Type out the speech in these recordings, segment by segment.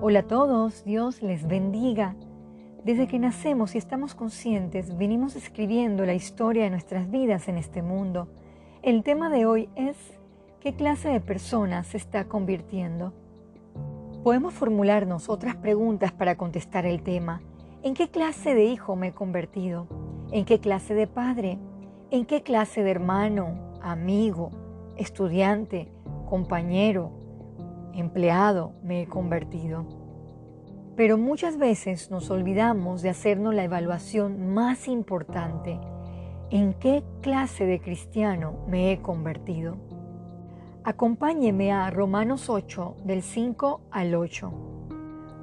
Hola a todos, Dios les bendiga. Desde que nacemos y estamos conscientes, venimos escribiendo la historia de nuestras vidas en este mundo. El tema de hoy es ¿qué clase de persona se está convirtiendo? Podemos formularnos otras preguntas para contestar el tema. ¿En qué clase de hijo me he convertido? ¿En qué clase de padre? ¿En qué clase de hermano, amigo, estudiante, compañero, empleado me he convertido? Pero muchas veces nos olvidamos de hacernos la evaluación más importante. ¿En qué clase de cristiano me he convertido? Acompáñeme a Romanos 8 del 5 al 8.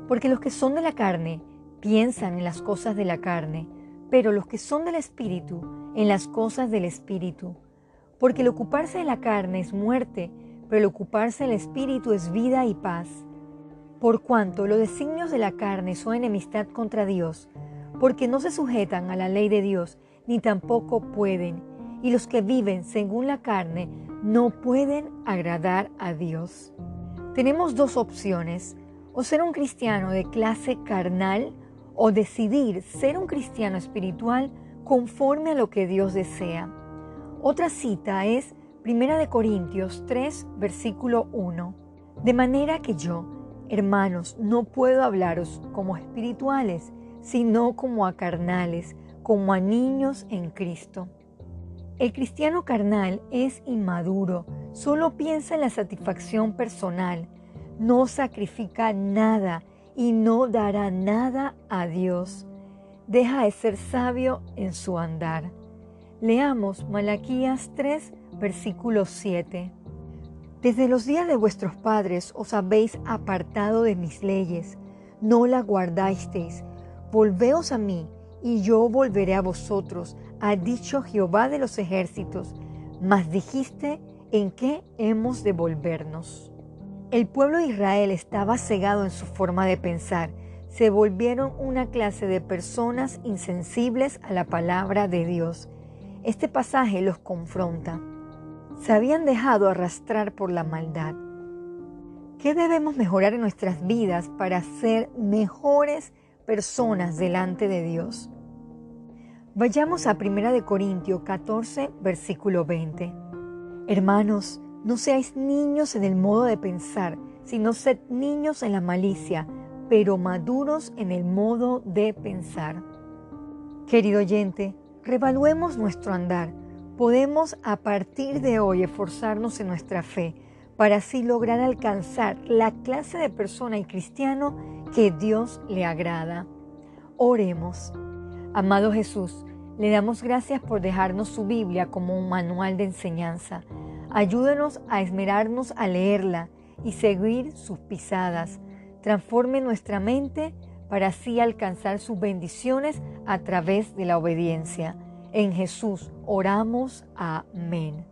Porque los que son de la carne piensan en las cosas de la carne, pero los que son del Espíritu en las cosas del Espíritu. Porque el ocuparse de la carne es muerte, pero el Espíritu es vida y paz. Por cuanto los designios de la carne son enemistad contra Dios, porque no se sujetan a la ley de Dios, ni tampoco pueden, y los que viven según la carne no pueden agradar a Dios. Tenemos dos opciones, o ser un cristiano de clase carnal o decidir ser un cristiano espiritual conforme a lo que Dios desea. Otra cita es 1 Corintios 3, versículo 1. De manera que yo, hermanos, no puedo hablaros como espirituales, sino como a carnales, como a niños en Cristo. El cristiano carnal es inmaduro, solo piensa en la satisfacción personal, no sacrifica nada y no dará nada a Dios. Deja de ser sabio en su andar. Leamos Malaquías 3, versículo 7. Desde los días de vuestros padres os habéis apartado de mis leyes, no las guardasteis. Volveos a mí, y yo volveré a vosotros, ha dicho Jehová de los ejércitos. Mas dijiste, ¿en qué hemos de volvernos? El pueblo de Israel estaba cegado en su forma de pensar. Se volvieron una clase de personas insensibles a la palabra de Dios. Este pasaje los confronta. Se habían dejado arrastrar por la maldad. ¿Qué debemos mejorar en nuestras vidas para ser mejores personas delante de Dios? Vayamos a 1 Corintios 14, versículo 20. Hermanos, no seáis niños en el modo de pensar, sino sed niños en la malicia, pero maduros en el modo de pensar. Querido oyente, revaluemos nuestro andar. Podemos a partir de hoy esforzarnos en nuestra fe para así lograr alcanzar la clase de persona y cristiano que Dios le agrada. Oremos. Amado Jesús, le damos gracias por dejarnos su Biblia como un manual de enseñanza Ayúdanos a esmerarnos a leerla y seguir sus pisadas. Transforme nuestra mente para así alcanzar sus bendiciones a través de la obediencia. En Jesús oramos. Amén.